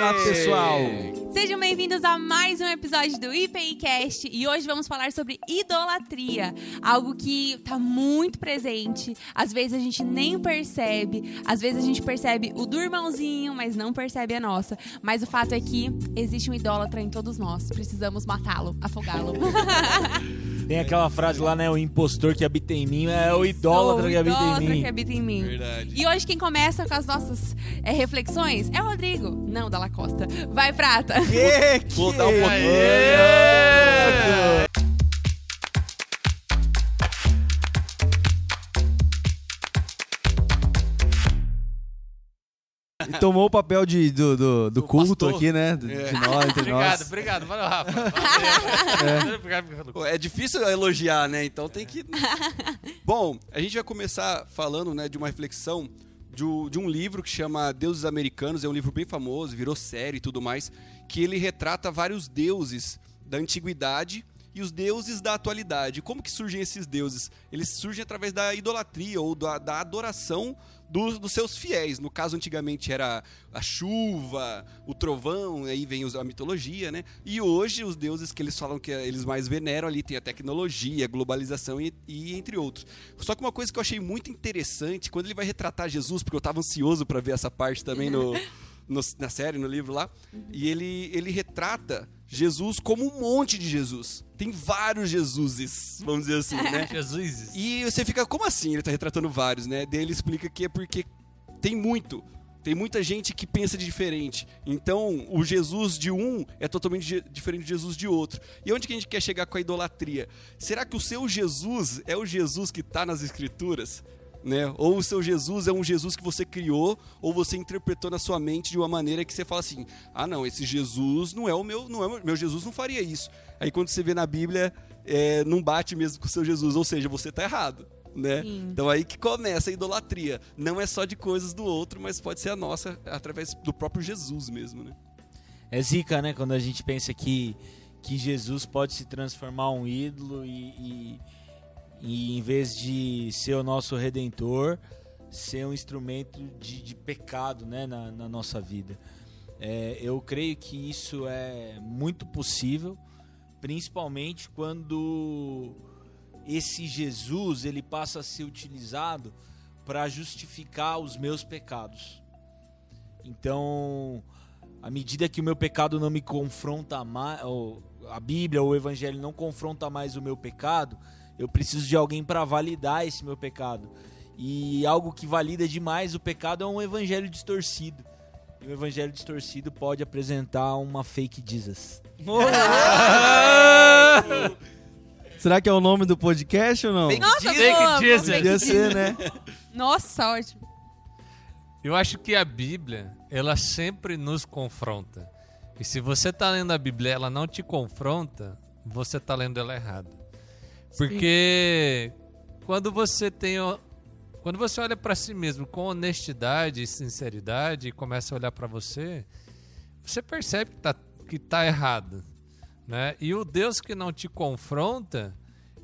Fala pessoal! Sejam bem-vindos a mais um episódio do IPIcast e hoje vamos falar sobre idolatria, algo que está muito presente. Às vezes a gente nem percebe, às vezes a gente percebe o do irmãozinho, mas não percebe a nossa. Mas o fato é que existe um idólatra em todos nós, precisamos matá-lo, afogá-lo. Tem aquela frase lá, né? O impostor que habita em mim é o idólatra que habita em idólatra mim. que habita em mim. Verdade. E hoje quem começa com as nossas é, reflexões é o Rodrigo. Não, Dalla Costa. Vai, Prata. Que, que... Voltar um pouquinho. E tomou o papel de, do, do, do culto pastor. aqui, né? De É. de nós, entre Obrigado, nós. obrigado. Valeu, Rafa. Valeu. Pô, É difícil elogiar, né? Então tem que. Bom, a gente vai começar falando né, de uma reflexão de, um- de um livro que chama Deuses Americanos. É um livro bem famoso, virou série e tudo mais. Que ele retrata vários deuses da antiguidade e os deuses da atualidade. Como que surgem esses deuses? Eles surgem através da idolatria ou da, da adoração dos, dos seus fiéis. No caso, antigamente era a chuva, o trovão, aí vem a mitologia, né? E hoje os deuses que eles falam que eles mais veneram ali tem a tecnologia, a globalização e, e entre outros. Só que uma coisa que eu achei muito interessante, quando ele vai retratar Jesus, porque eu estava ansioso para ver essa parte também no, no- na série, no livro lá, e ele, ele retrata Jesus como um monte de Jesus. Tem vários Jesuses, vamos dizer assim, né? Jesus. E você fica, como assim? Ele tá retratando vários, né? Daí ele explica que é porque tem muito. Tem muita gente que pensa de diferente. Então, o Jesus de um é totalmente diferente do Jesus de outro. E onde que a gente quer chegar com a idolatria? Será que o seu Jesus é o Jesus que está nas Escrituras? Né? Ou o seu Jesus é um Jesus que você criou, ou você interpretou na sua mente de uma maneira que você fala assim: ah, não, esse Jesus não é o meu, não é o meu, meu Jesus não faria isso. Aí quando você vê na Bíblia, é, não bate mesmo com o seu Jesus, ou seja, você está errado. Né? Sim. Então aí que começa a idolatria. Não é só de coisas do outro, mas pode ser a nossa através do próprio Jesus mesmo, né? É zica, né? Quando a gente pensa que, que Jesus pode se transformar um ídolo e, e, e em vez de ser o nosso redentor, ser um instrumento de, de pecado né? na, na nossa vida. É, eu creio que isso é muito possível, principalmente quando esse Jesus ele passa a ser utilizado para justificar os meus pecados. Então, à medida que o meu pecado não me confronta mais, a Bíblia ou o Evangelho não confronta mais o meu pecado, eu preciso de alguém para validar esse meu pecado. E algo que valida demais o pecado é um Evangelho distorcido. E o Evangelho distorcido pode apresentar uma fake Jesus. Será que é o nome do podcast ou não? Nossa, Fake boa, Jesus. fake Podia ser, né? Nossa, ótimo. Eu acho que a Bíblia, ela sempre nos confronta. E se você tá lendo a Bíblia e ela não te confronta, você tá lendo ela errado. Porque quando você tem o- quando você olha para si mesmo com honestidade e sinceridade e começa a olhar para você, você percebe que tá, que tá errado, né? E o Deus que não te confronta,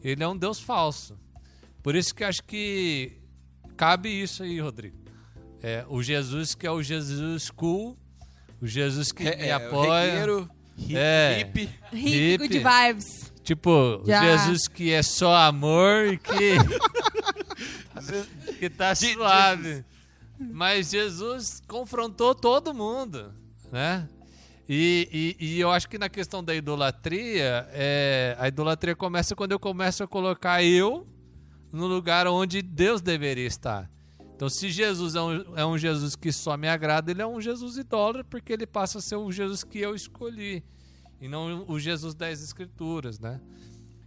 ele é um Deus falso. Por isso que acho que cabe isso aí, Rodrigo. É, o Jesus que é o Jesus cool, o Jesus que me É, apoia. regueiro, é, hippie. Rico Hippie. de vibes. Tipo, Já. Jesus que é só amor e que. que tá suave. Mas Jesus confrontou todo mundo, né? E, e, e eu acho que na questão da idolatria, é, a idolatria começa quando eu começo a colocar eu no lugar onde Deus deveria estar. Então, se Jesus é um, é um Jesus que só me agrada, ele é um Jesus idólatra, porque ele passa a ser o Jesus que eu escolhi, e não o Jesus das Escrituras, né?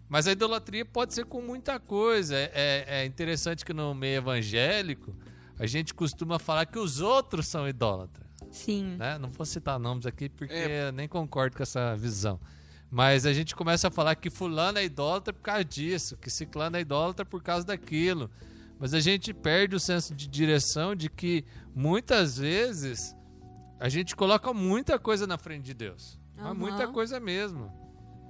Mas a idolatria pode ser com muita coisa. É, é interessante que no meio evangélico, a gente costuma falar que os outros são idólatras Sim. né? Não vou citar nomes aqui porque É. eu nem concordo com essa visão. Mas a gente começa a falar que fulano é idólatra por causa disso, que ciclano é idólatra por causa daquilo. Mas a gente perde o senso de direção de que muitas vezes a gente coloca muita coisa na frente de Deus. Mas Aham. muita coisa mesmo.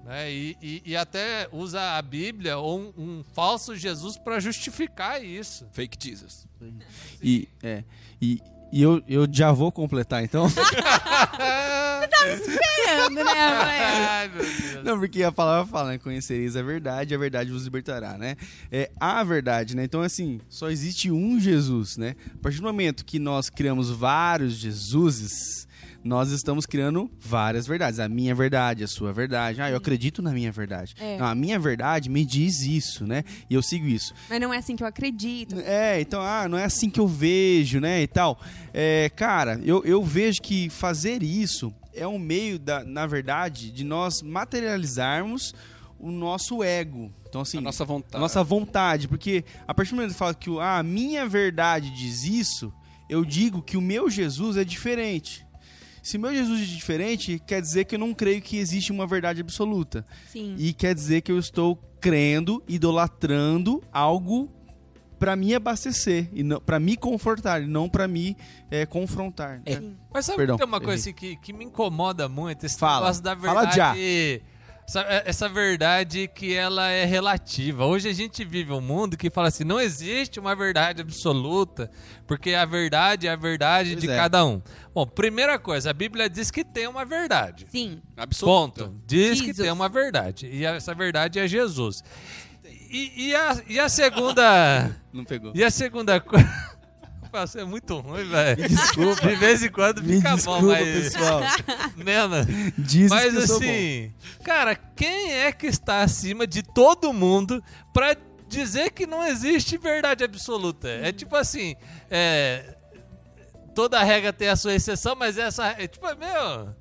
Né? E, e- e até usa a Bíblia ou um, um falso Jesus para justificar isso. Fake Jesus. E, é, e, E eu, eu já vou completar, então. Esperando, né, mãe? Ai, meu Deus. Não, porque a palavra fala, né? Conhecereis a verdade, a verdade vos libertará, né? É a verdade, né? Então, assim, só existe um Jesus, né? A partir do momento que nós criamos vários Jesuses, nós estamos criando várias verdades. A minha verdade, a sua verdade. Ah, eu acredito na minha verdade. É. Não, a minha verdade me diz isso, né? E eu sigo isso. Mas não é assim que eu acredito. É, então, ah, não é assim que eu vejo, né, e tal. É, cara, eu, eu vejo que fazer isso é um meio, da, na verdade, de nós materializarmos o nosso ego. Então, assim, A nossa vontade. a nossa vontade, porque a partir do momento que fala que o- ah, a minha verdade diz isso, eu digo que o meu Jesus é diferente. Se meu Jesus é diferente, quer dizer que eu não creio que existe uma verdade absoluta. Sim. E quer dizer que eu estou crendo, idolatrando algo para me abastecer e não para me confortar e não para me eh, confrontar. É. né? Mas sabe Perdão, que tem uma coisa assim, que, que me incomoda muito? Esse Fala. negócio da Fala verdade. Essa, essa verdade que ela é relativa. Hoje a gente vive um mundo que fala assim: não existe uma verdade absoluta, porque a verdade é a verdade Pois de é. cada um. Bom, primeira coisa, a Bíblia diz que tem uma verdade. Sim. Absoluta. Ponto. Diz que Jesus. tem uma verdade. E essa verdade é Jesus. E, e a, e a segunda. Não pegou. E a segunda coisa. Nossa, é muito ruim, velho. Desculpa. De vez em quando Me fica desculpa, bom, mas. pessoal. Mesmo. Diz Mas assim, cara, quem é que está acima de todo mundo pra dizer que não existe verdade absoluta? É tipo assim, é, toda regra tem a sua exceção, mas essa é tipo, meu,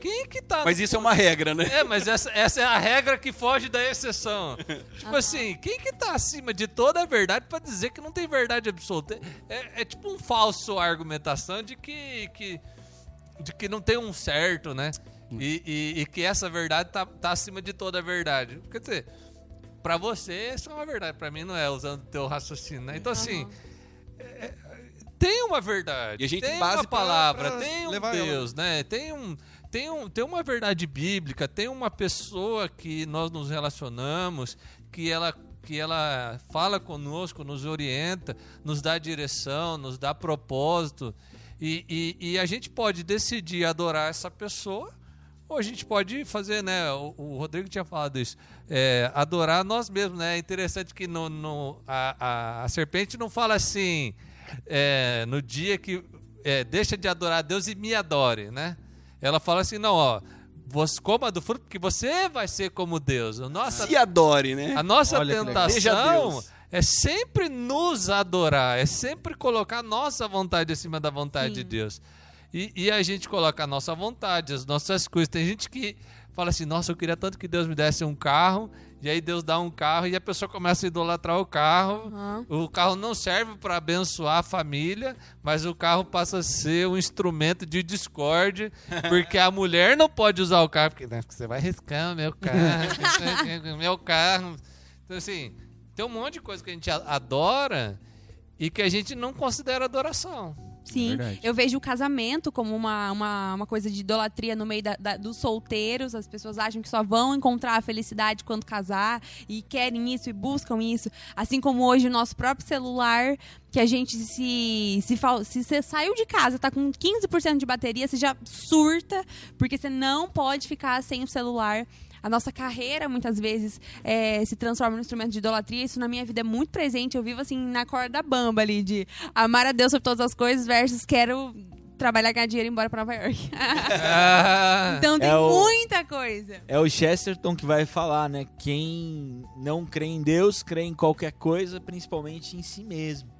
quem que tá Mas isso é uma regra, né? é, mas essa, essa é a regra que foge da exceção. Tipo assim, quem que tá acima de toda a verdade pra dizer que não tem verdade absoluta? É, é tipo um falso argumentação de que, que, de que não tem um certo, né? E, e- e que essa verdade tá, tá acima de toda a verdade. Quer dizer, pra você isso é uma verdade, pra mim não é, usando o teu raciocínio, né? Então assim, é- tem uma verdade, E a gente tem base uma pra- palavra, pra tem um levar ela. Deus, né? Tem um tem, um, tem uma verdade bíblica, tem uma pessoa que nós nos relacionamos, que ela, que ela fala conosco, nos orienta, nos dá direção, nos dá propósito. E, e, e a gente pode decidir adorar essa pessoa, ou a gente pode fazer, né? O, o Rodrigo tinha falado isso, é, adorar nós mesmos, né? É interessante que no, no- a, a, a serpente não fala assim, é, no dia que é, deixa de adorar a Deus e me adore, né? Ela fala assim, não, ó, você coma do fruto porque você vai ser como Deus. A nossa, Se adore, né? a nossa Olha tentação é sempre nos adorar, é sempre colocar a nossa vontade acima da vontade Sim. de Deus. E, e a gente coloca a nossa vontade, as nossas coisas. Tem gente que fala assim, nossa, eu queria tanto que Deus me desse um carro, e aí Deus dá um carro e a pessoa começa a idolatrar o carro. Aham. O carro não serve para abençoar a família, mas o carro passa a ser um instrumento de discórdia, porque a mulher não pode usar o carro, porque "Não, você vai riscar meu carro, o meu carro. Então, assim, tem um monte de coisa que a gente adora e que a gente não considera adoração. Sim, Verdade. eu vejo o casamento como uma, uma, uma coisa de idolatria no meio da- da- dos solteiros. As pessoas acham que só vão encontrar a felicidade quando casar e querem isso e buscam isso. Assim como hoje o nosso próprio celular, que a gente se. Se, se você saiu de casa, tá com 15% de bateria, você já surta, porque você não pode ficar sem o celular. A nossa carreira, muitas vezes, é, se transforma num instrumento de idolatria. Isso na minha vida é muito presente. Eu vivo, assim, na corda bamba ali, de amar a Deus sobre todas as coisas versus quero trabalhar, ganhar dinheiro e ir embora pra Nova York. Ah, então tem É o- muita coisa. É o Chesterton que vai falar, né? Quem não crê em Deus, crê em qualquer coisa, principalmente em si mesmo.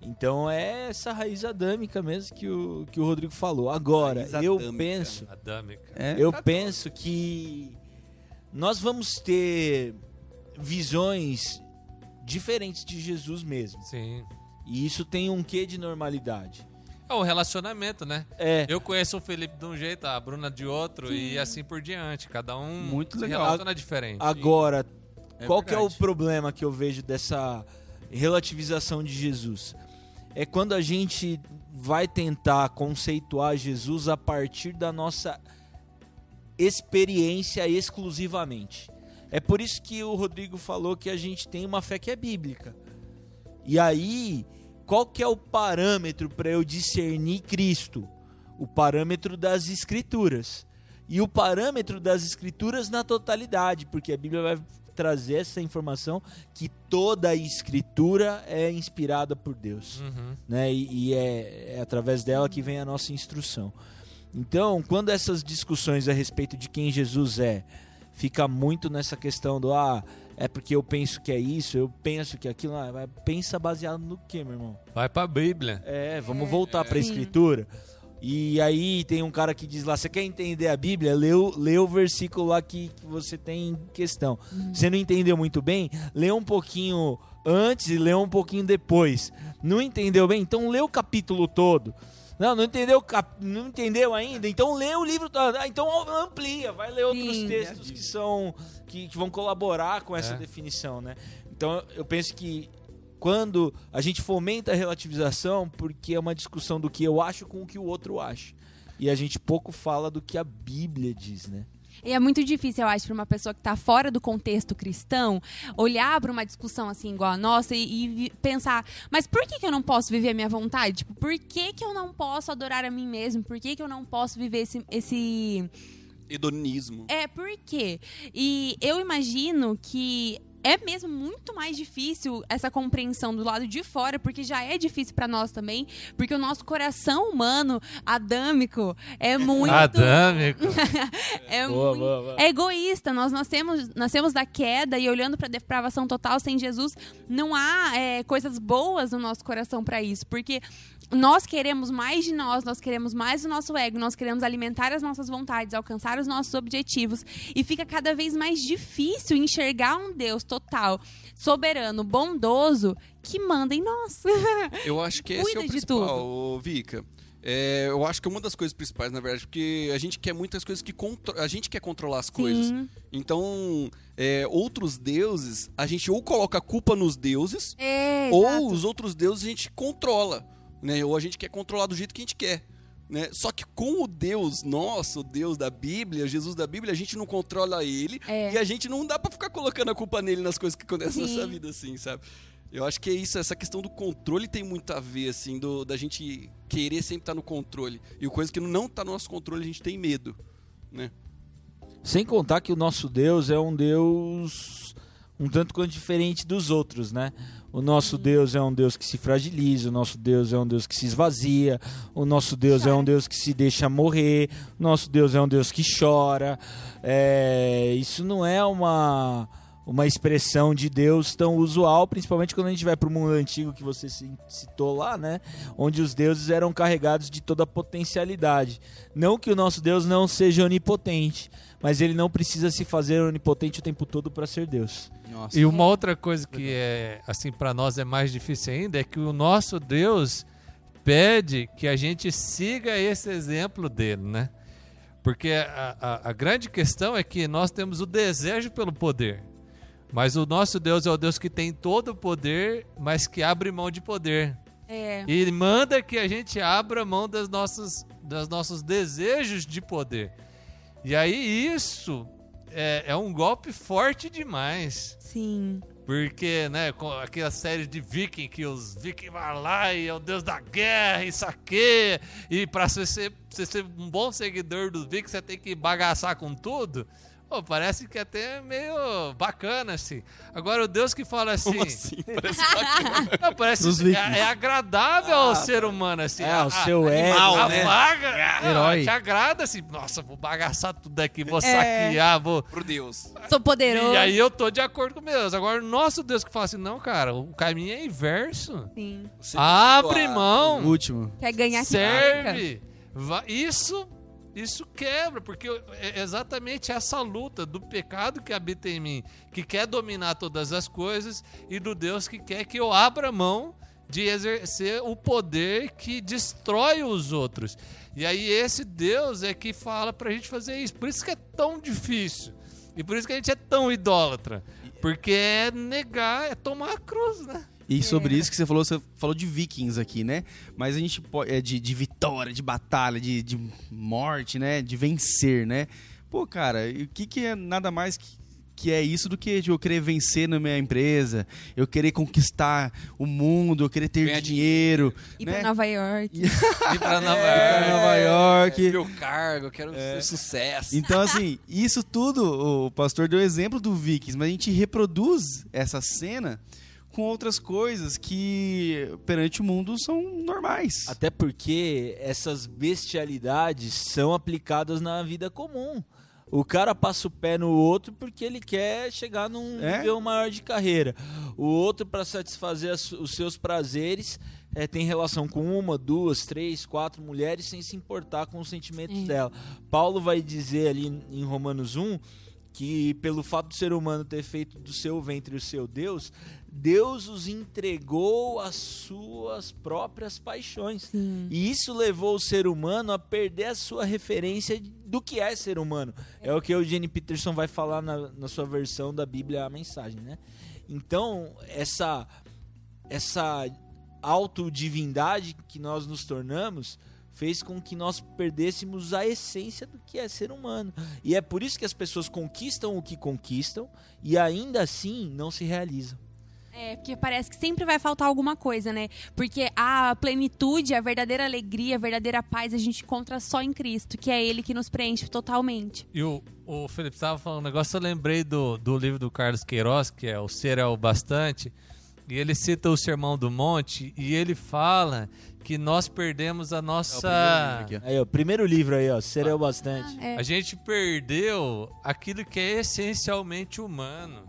Então é essa raiz adâmica mesmo que o, que o Rodrigo falou. Agora, Raiz eu adâmica. penso, Adâmica. É? eu penso que nós vamos ter visões diferentes de Jesus mesmo. Sim. E isso tem um quê de normalidade. É o relacionamento, né? É, Eu conheço o Felipe de um jeito, a Bruna de outro e assim por diante. Cada um Muito se legal. relaciona diferente. Agora, É qual que é o problema que eu vejo dessa relativização de Jesus? É quando a gente vai tentar conceituar Jesus a partir da nossa experiência exclusivamente. É por isso que o Rodrigo falou que a gente tem uma fé que é bíblica. E aí, qual que é o parâmetro para eu discernir Cristo? O parâmetro das escrituras. E o parâmetro das escrituras na totalidade, porque a Bíblia vai trazer essa informação que toda a escritura é inspirada por Deus, Uhum. né? E, e é, é através dela que vem a nossa instrução. Então, quando essas discussões a respeito de quem Jesus é, fica muito nessa questão do ah, é porque eu penso que é isso, eu penso que é aquilo, ah, pensa baseado no que, meu irmão? Vai pra Bíblia. É, vamos voltar para a Sim. escritura. E aí tem um cara que diz lá, você quer entender a Bíblia? Lê o, lê o versículo lá que, que você tem em questão. Você não entendeu muito bem? Lê um pouquinho antes e lê um pouquinho depois. Não entendeu bem? Então lê o capítulo todo. Não, não entendeu, não entendeu ainda? Então lê o livro todo. Ah, então amplia, vai ler outros Sim. textos que são que, que vão colaborar com essa É. definição, né? Então eu penso que quando a gente fomenta a relativização, porque é uma discussão do que eu acho com o que o outro acha. E a gente pouco fala do que a Bíblia diz, né? E é muito difícil, eu acho, para uma pessoa que está fora do contexto cristão, olhar para uma discussão assim igual a nossa e, e pensar, mas por que, que eu não posso viver a minha vontade? Tipo, por que, que eu não posso adorar a mim mesmo? Por que, que eu não posso viver esse, esse Hedonismo. É, por quê? E eu imagino que é mesmo muito mais difícil essa compreensão do lado de fora, porque já é difícil pra nós também, porque o nosso coração humano, adâmico, é muito Adâmico. é Boa, muito boa, boa. é egoísta. Nós nascemos, nascemos da queda e olhando pra depravação total sem Jesus, não há é, coisas boas no nosso coração pra isso, porque nós queremos mais de nós, nós queremos mais do nosso ego, nós queremos alimentar as nossas vontades, alcançar os nossos objetivos e fica cada vez mais difícil enxergar um Deus total, soberano, bondoso que manda em nós. Eu acho que esse é o principal, ô, Vika. É, eu acho que é uma das coisas principais, na verdade, porque a gente quer muitas coisas que a gente quer controlar as coisas. Sim. Então, é, outros deuses, a gente ou coloca a culpa nos deuses, É, ou os outros deuses a gente controla, né? Ou a gente quer controlar do jeito que a gente quer. Né? Só que com o Deus nosso, o Deus da Bíblia, Jesus da Bíblia, a gente não controla ele É. e a gente não dá pra ficar colocando a culpa nele nas coisas que acontecem Sim. nessa vida, assim, sabe? Eu acho que é isso, essa questão do controle tem muito a ver, assim, do, da gente querer sempre estar no controle. E coisa que não tá no nosso controle, a gente tem medo, né? Sem contar que o nosso Deus é um Deus um tanto quanto diferente dos outros, né? O nosso Deus é um Deus que se fragiliza, o nosso Deus é um Deus que se esvazia, o nosso Deus é um Deus que se deixa morrer, o nosso Deus é um Deus que chora. É, isso não é uma uma expressão de Deus tão usual, principalmente quando a gente vai para o mundo antigo que você ci- citou lá, né? Onde os deuses eram carregados de toda a potencialidade. Não que o nosso Deus não seja onipotente, mas ele não precisa se fazer onipotente o tempo todo para ser Deus. Nossa. E uma outra coisa que é assim para nós é mais difícil ainda é que o nosso Deus pede que a gente siga esse exemplo dele, né? Porque a, a- a grande questão é que nós temos o desejo pelo poder. Mas o nosso Deus é o Deus que tem todo o poder, mas que abre mão de poder. É. E manda que a gente abra mão das nossas, dos nossos desejos de poder. E aí isso é, é um golpe forte demais. Sim. Porque, né, com aquela série de viking que os vikings vão lá e é o deus da guerra e saqueia. E pra você ser, você ser um bom seguidor dos vikings, você tem que bagaçar com tudo. Pô, parece que é até meio bacana, assim. Agora, o Deus que fala assim... Como assim? Parece bacana. Não, parece é, é agradável ao ser humano, assim. É, o seu a- ego, a né? vaga ah, Herói. te agrada, assim. Nossa, vou bagaçar tudo aqui, vou saquear, vou... Pro Deus. Sou poderoso. E aí eu tô de acordo com Deus. Agora, o nosso Deus que fala assim, não, cara, o caminho é inverso. Sim. Você Abre a- O mão, último. Quer ganhar serve. Isso, isso quebra, porque é exatamente essa luta do pecado que habita em mim, que quer dominar todas as coisas, e do Deus que quer que eu abra mão de exercer o poder que destrói os outros. E aí esse Deus é que fala pra gente fazer isso. Por isso que é tão difícil. E por isso que a gente é tão idólatra. Porque é negar, é tomar a cruz, né? E sobre isso que você falou, você falou de vikings aqui, né? Mas a gente pode. É de, de vitória, de batalha, de, de morte, né? De vencer, né? Pô, cara, e o que, que é nada mais que, que é isso do que eu querer vencer na minha empresa, eu querer conquistar o mundo, eu querer ter Ganhar dinheiro, Ir né? pra Nova York. Ir pra Nova pra York. Nova York. Meu cargo, eu quero ser sucesso. Então, assim, isso tudo, o pastor deu exemplo do Vikings, mas a gente reproduz essa cena com outras coisas que perante o mundo são normais. Até porque essas bestialidades são aplicadas na vida comum. O cara passa o pé no outro porque ele quer chegar num É? nível maior de carreira. O outro, para satisfazer as- os seus prazeres, é, tem relação com uma, duas, três, quatro mulheres sem se importar com os sentimentos É. dela. Paulo vai dizer ali em Romanos 1 que pelo fato do ser humano ter feito do seu ventre o seu Deus, Deus os entregou às suas próprias paixões. Sim. E isso levou o ser humano a perder a sua referência do que é ser humano. É, o que o Jenny Peterson vai falar na, na sua versão da Bíblia, a mensagem, né? Então, essa, essa autodivindade que nós nos tornamos fez com que nós perdêssemos a essência do que é ser humano. E é por isso que as pessoas conquistam o que conquistam e ainda assim não se realizam. É, porque parece que sempre vai faltar alguma coisa, né? Porque a plenitude, a verdadeira alegria, a verdadeira paz a gente encontra só em Cristo, que é Ele que nos preenche totalmente. E o, o Felipe estava falando um negócio, eu lembrei do, do livro do Carlos Queiroz, que é O Ser é o Bastante, e ele cita o Sermão do Monte, e ele fala que nós perdemos a nossa... aqui, ó. Aí, ó, primeiro livro aí, ó, Ser é o bastante. É. A gente perdeu aquilo que é essencialmente humano,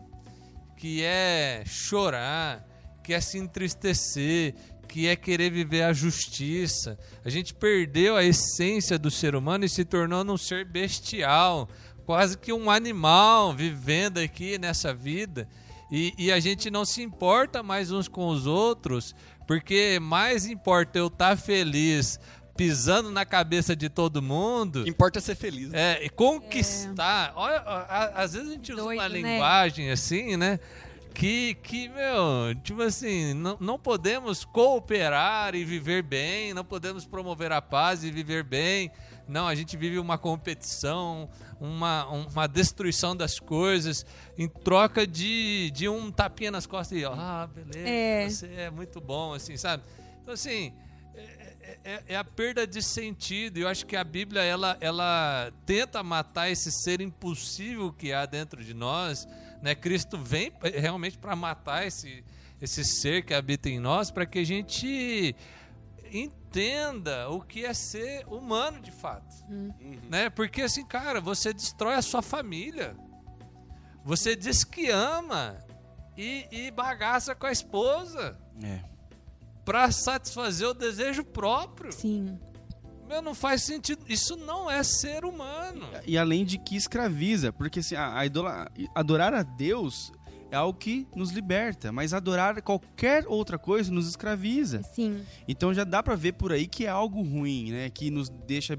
que é chorar, que é se entristecer, que é querer viver a justiça. A gente perdeu a essência do ser humano e se tornou um ser bestial, quase que um animal vivendo aqui nessa vida. E, e a gente não se importa mais uns com os outros, porque mais importa eu estar feliz pisando na cabeça de todo mundo importa é ser feliz. né? é, e conquistar. Olha, a- a- às vezes a gente usa Doido, uma né? linguagem assim, né? Que, que, meu, tipo assim, não, não podemos cooperar e viver bem, não podemos promover a paz e viver bem. Não, a gente vive uma competição, uma, uma destruição das coisas em troca de, de um tapinha nas costas e, ah, beleza, É. você é muito bom, assim, sabe? Então, assim, é, é- é a perda de sentido. E eu acho que a Bíblia ela, ela tenta matar esse ser impossível que há dentro de nós. Né? Cristo vem realmente para matar esse, esse ser que habita em nós, para que a gente entenda o que é ser humano de fato. Né? Porque assim, cara, você destrói a sua família. Você diz que ama e, e bagaça com a esposa É. para satisfazer o desejo próprio. Sim. Meu, não faz sentido. Isso não é ser humano. E além de que escraviza, porque assim, a, a idola- adorar a Deus é algo que nos liberta, mas adorar qualquer outra coisa nos escraviza. Sim. Então já dá pra ver por aí que é algo ruim, né? Que nos deixa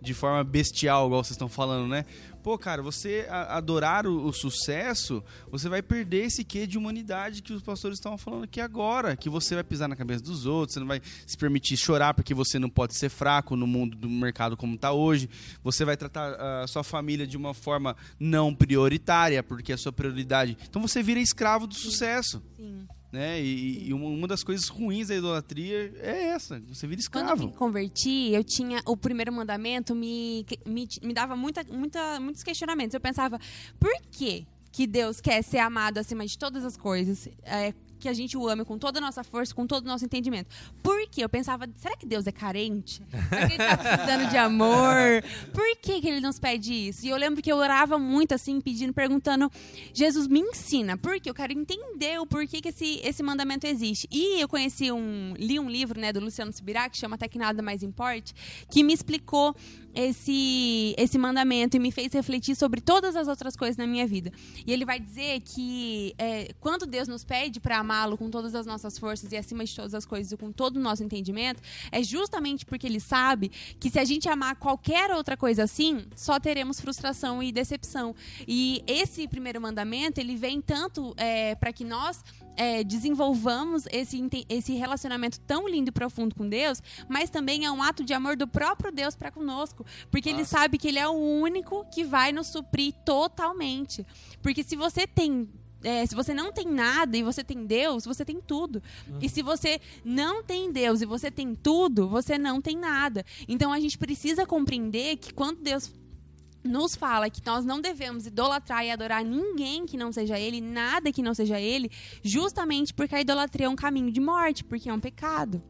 de forma bestial, igual vocês estão falando, né? Pô, cara, você adorar o, o sucesso, você vai perder esse quê de humanidade que os pastores estavam falando aqui agora. Que você vai pisar na cabeça dos outros, você não vai se permitir chorar porque você não pode ser fraco no mundo do mercado como tá hoje. Você vai tratar a sua família de uma forma não prioritária, porque é a sua prioridade. Então você vira escravo do sucesso Sim. Né? E, e uma, das coisas ruins da idolatria é essa, você vira Quando eu me escravo. converti, eu tinha o primeiro mandamento me, me, me dava muita, muita, muitos questionamentos. Eu pensava, por que que Deus quer ser amado acima de todas as coisas? É, que a gente o ame com toda a nossa força, com todo o nosso entendimento. Por quê? Eu pensava, será que Deus é carente? Será que ele tá precisando de amor? Por que, que ele nos pede isso? E eu lembro que eu orava muito, assim, pedindo, perguntando, Jesus, me ensina. Por quê? Eu quero entender o porquê que esse, esse mandamento existe. E eu conheci um, li um livro, né, do Luciano Subirá, que chama Até que Nada Mais Importe, que me explicou esse, esse mandamento e me fez refletir sobre todas as outras coisas na minha vida. E ele vai dizer que é, quando Deus nos pede para amá-lo com todas as nossas forças e acima de todas as coisas e com todo o nosso entendimento, é justamente porque ele sabe que se a gente amar qualquer outra coisa assim, só teremos frustração e decepção. E esse primeiro mandamento, ele vem tanto é, para que nós é, desenvolvamos esse, esse relacionamento tão lindo e profundo com Deus, mas também é um ato de amor do próprio Deus para conosco, porque ele sabe que ele é o único que vai nos suprir totalmente. Porque se você tem é, se você não tem nada e você tem Deus, você tem tudo. E se você não tem Deus e você tem tudo, você não tem nada. Então a gente precisa compreender que quando Deus nos fala que nós não devemos idolatrar e adorar ninguém que não seja ele, nada que não seja ele, justamente porque a idolatria é um caminho de morte, porque é um pecado.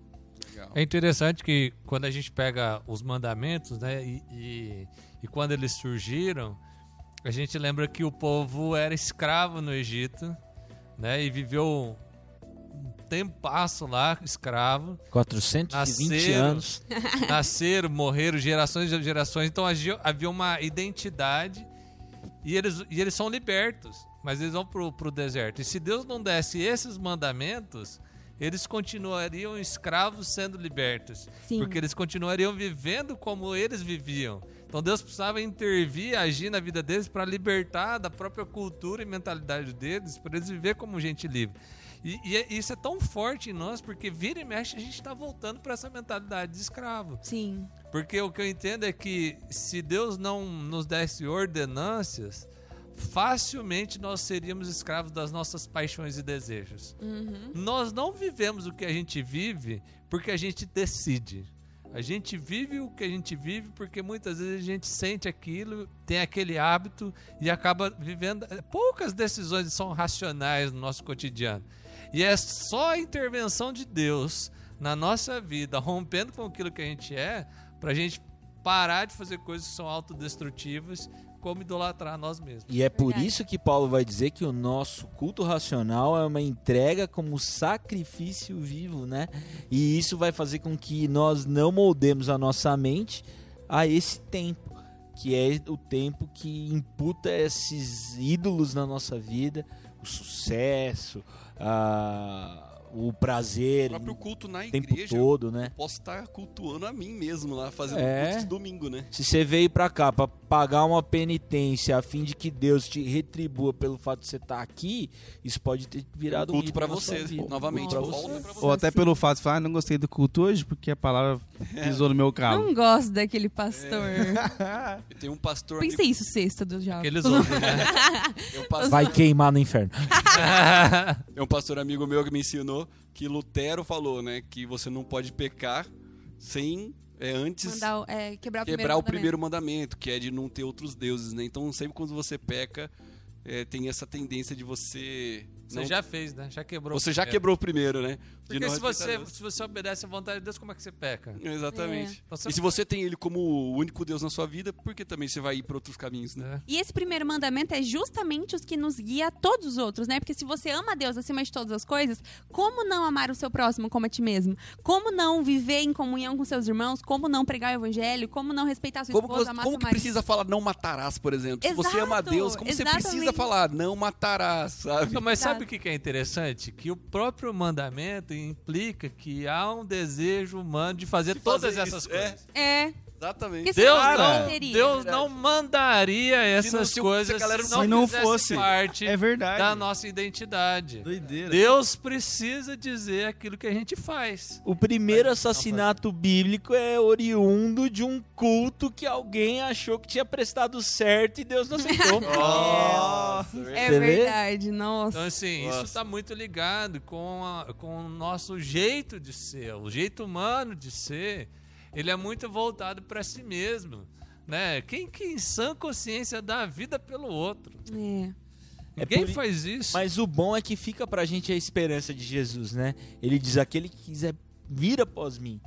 É interessante que quando a gente pega os mandamentos, né, e, e, e quando eles surgiram, a gente lembra que o povo era escravo no Egito, né, e viveu um tempasso lá, escravo. 420 Nasceram. anos. Nasceram, morreram, gerações e gerações. Então havia uma identidade e eles, e eles são libertos, mas eles vão pro, pro deserto. E se Deus não desse esses mandamentos, eles continuariam escravos sendo libertos. Sim. Porque eles continuariam vivendo como eles viviam. Então Deus precisava intervir, agir na vida deles para libertar da própria cultura e mentalidade deles, para eles viver como gente livre. E, e é- isso é tão forte em nós, porque vira e mexe a gente está voltando para essa mentalidade de escravo. Sim. Porque o que eu entendo é que se Deus não nos desse ordenâncias, facilmente nós seríamos escravos das nossas paixões e desejos. Uhum. Nós não vivemos o que a gente vive porque a gente decide. A gente vive o que a gente vive porque muitas vezes a gente sente aquilo, tem aquele hábito e acaba vivendo. Poucas decisões são racionais no nosso cotidiano. E é só a intervenção de Deus na nossa vida, rompendo com aquilo que a gente é, pra gente parar de fazer coisas que são autodestrutivas, como idolatrar nós mesmos. E é por Verdade. isso que Paulo vai dizer que o nosso culto racional é uma entrega como sacrifício vivo, né? E isso vai fazer com que nós não moldemos a nossa mente a esse tempo, que é o tempo que imputa esses ídolos na nossa vida, o sucesso, a- o O prazer próprio culto na o tempo igreja, todo, né? eu posso estar cultuando a mim mesmo lá, fazendo É. culto de domingo, né? Se você veio pra cá pra pagar uma penitência a fim de que Deus te retribua pelo fato de você estar aqui, isso pode ter virado um culto na sua você, vida. novamente, Pra Nossa. você. volta pra você. Ou até pelo fato de falar, ah, não gostei do culto hoje, porque a palavra pisou no meu calo. Não gosto daquele pastor. Eu tenho um pastor Pensei isso sexta do jovem. Aqueles outros, né? eu passo- Vai queimar no inferno. É um pastor amigo meu que me ensinou que Lutero falou, né? Que você não pode pecar sem é, antes Mandar, é, quebrar o quebrar primeiro o primeiro mandamento, que é de não ter outros deuses, né? Então sempre quando você peca, é, tem essa tendência de você. Você não- já fez, né? Já quebrou. você já quebrou o primeiro, né? De Porque se você, Deus. se você obedece à vontade de Deus, como é que você peca? Exatamente. Você E se você tem ele como o único Deus na sua vida, por que também você vai ir para outros caminhos, né? né? E esse primeiro mandamento é justamente os que nos guia a todos os outros, né? Porque se você ama a Deus acima de todas as coisas, como não amar o seu próximo como a ti mesmo? Como não viver em comunhão com seus irmãos? Como não pregar o evangelho? Como não respeitar sua Como, esposa, que- como que precisa falar não matarás, por exemplo? Se você ama a Exato, Deus, como você precisa exatamente. falar não matarás, sabe? Não, mas Exato. Sabe o que é interessante? Que o próprio mandamento implica que há um desejo humano de fazer De todas fazer essas isso, é. coisas. É. Exatamente. Deus senão não, não teria. Deus não mandaria essas se o- se a coisas galera se não- não, Se não fosse. parte É verdade. da nossa identidade. Doideira. Deus precisa dizer aquilo que a gente faz. O primeiro assassinato bíblico é oriundo de um culto que alguém achou que tinha prestado certo e Deus não aceitou. Nossa, É verdade, nossa. Então, assim, Nossa. isso está muito ligado com, a- com o nosso jeito de ser, o jeito humano de ser. Ele é muito voltado para si mesmo. Né? Quem que em sã consciência dá a vida pelo outro? É. É Ninguém por i- faz isso. Mas o bom é que fica pra gente a esperança de Jesus, né? Ele diz: aquele que quiser vir após mim,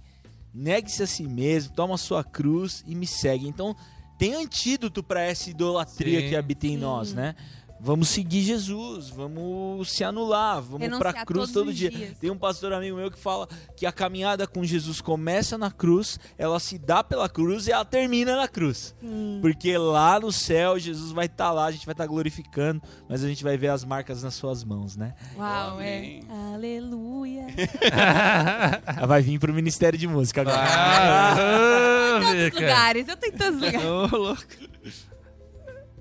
negue-se a si mesmo, toma a sua cruz e me segue. Então, tem antídoto pra essa idolatria Sim. que habita em Sim. nós, né? Vamos seguir Jesus, vamos se anular, vamos Renunciar pra cruz todo dia. dias. Tem um pastor amigo meu que fala que a caminhada com Jesus começa na cruz, ela se dá pela cruz e ela termina na cruz. Porque lá no céu Jesus vai estar lá, a gente vai estar glorificando, mas a gente vai ver as marcas nas suas mãos, né? Uau, é. Amém. Aleluia. Ela vai vir pro Ministério de Música agora. Ah, Todos os lugares, eu tô em todos os lugares. Ô, louco.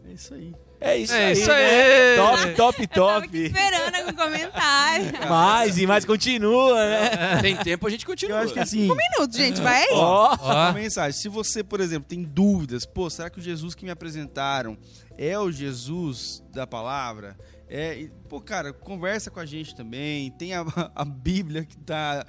É isso aí. É isso É aí. isso né? aí. Top, top, Eu tava aqui top. esperando algum comentário. Mais e mais continua, né? Tem tempo, a gente Eu continua. acho que assim. Um minuto, gente, vai aí. Ó, Uma Ó, mensagem. Se você, por exemplo, tem dúvidas, pô, será que o Jesus que me apresentaram é o Jesus da palavra? É, e, pô, cara, conversa com a gente também. Tem a, a Bíblia que tá.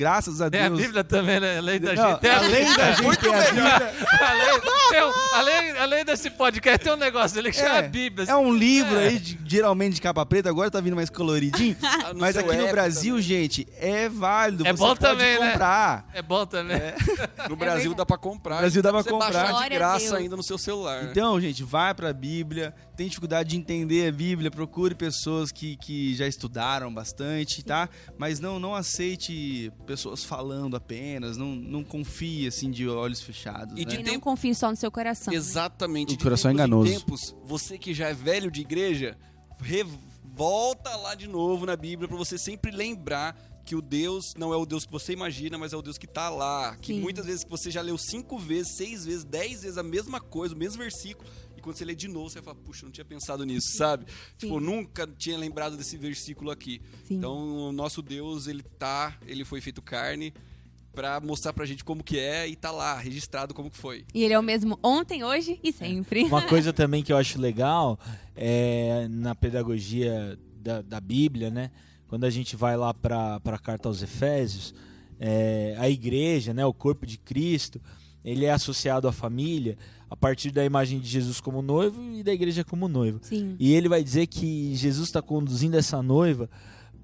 Graças a tem a Deus. Bíblia também, né? Além da Não, gente. A além da gente tem a Bíblia. além, tem um- além, além desse podcast, tem um negócio dele que chama É, Bíblia. É um livro É. aí, de- geralmente de capa preta, agora tá vindo mais coloridinho. Ah, no mas aqui no Brasil, também. gente, é válido. É você bom pode também, né? comprar. É bom também. No Brasil dá pra comprar. No Brasil dá pra você comprar. baixar de a graça Deus. ainda no seu celular. Então, gente, vai pra Bíblia. Tem dificuldade de entender a Bíblia, procure pessoas que, que já estudaram bastante, tá? Mas não, não aceite pessoas falando apenas, não, não confie assim de olhos fechados. E né? de E não confie só no seu coração. né? Exatamente. O De coração é tempos enganoso. tempos, você que já é velho de igreja, re- volta lá de novo na Bíblia pra você sempre lembrar que o Deus não é o Deus que você imagina, mas é o Deus que tá lá. Que Sim. muitas vezes que você já leu cinco vezes, seis vezes, dez vezes a mesma coisa, o mesmo versículo. E quando você lê de novo, você fala, puxa, não tinha pensado nisso, sabe? Tipo, eu nunca tinha lembrado desse versículo aqui. Sim. Então, o nosso Deus, ele tá, ele foi feito carne pra mostrar pra gente como que é e tá lá, registrado como que foi. E ele é o mesmo ontem, hoje e sempre. Uma coisa também que eu acho legal é na pedagogia da, da Bíblia, né? Quando a gente vai lá para a carta aos Efésios, é, a igreja, né, o corpo de Cristo, ele é associado à família a partir da imagem de Jesus como noivo e da igreja como noivo. Sim. E ele vai dizer que Jesus está conduzindo essa noiva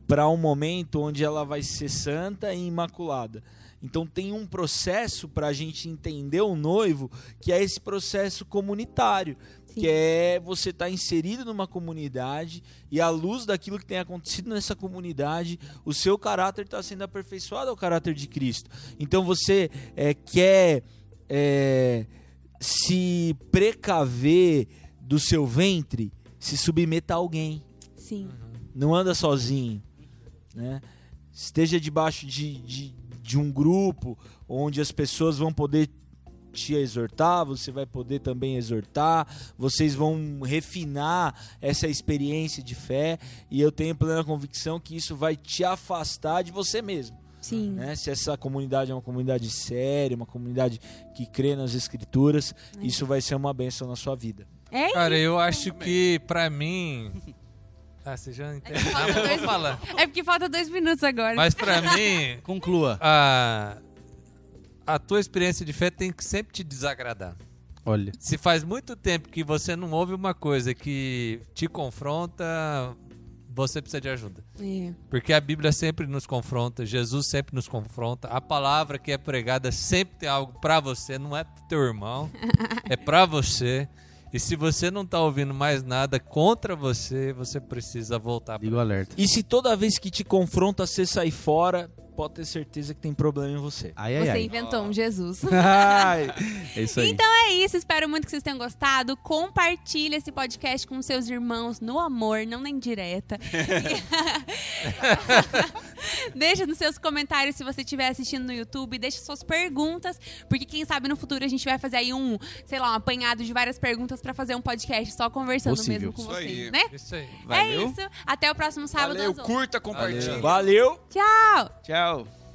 para um momento onde ela vai ser santa e imaculada. Então tem um processo para a gente entender o noivo, que é esse processo comunitário, Sim. que é você estar inserido numa comunidade e à luz daquilo que tem acontecido nessa comunidade, o seu caráter está sendo aperfeiçoado ao caráter de Cristo. Então você é, quer é, se precaver do seu ventre, se submeta a alguém Sim. não anda sozinho, né? Esteja debaixo de, de, de um grupo onde as pessoas vão poder te exortar, você vai poder também exortar, vocês vão refinar essa experiência de fé e eu tenho plena convicção que isso vai te afastar de você mesmo. Sim. Né? Se essa comunidade é uma comunidade séria, uma comunidade que crê nas escrituras, isso vai ser uma bênção na sua vida. É Cara, eu acho que pra mim. Ah, você já entendeu? falta Não, eu dois- vou falar. É porque falta dois minutos agora. Mas pra mim, Conclua. a, a tua experiência de fé tem que sempre te desagradar. Olha. Se faz muito tempo que você não ouve uma coisa que te confronta, você precisa de ajuda. É. Porque a Bíblia sempre nos confronta, Jesus sempre nos confronta, a palavra que é pregada sempre tem algo pra você, não é pro teu irmão, é pra você. E se você não tá ouvindo mais nada contra você, você precisa voltar pra Liga o alerta. E se toda vez que te confronta você sair fora, pode ter certeza que tem problema em você. Ai, ai, Você ai. inventou um Jesus. Ai, é isso aí. Então é isso, espero muito que vocês tenham gostado. Compartilhe esse podcast com seus irmãos no amor, não na indireta. deixa nos seus comentários se você estiver assistindo no YouTube, deixa suas perguntas, porque quem sabe no futuro a gente vai fazer aí um, sei lá, um apanhado de várias perguntas pra fazer um podcast só conversando Possível. mesmo com Isso vocês, aí. né? Isso aí. É Valeu. isso. Até o próximo sábado Valeu, às 11. curta, compartilha. Valeu! Tchau! Tchau.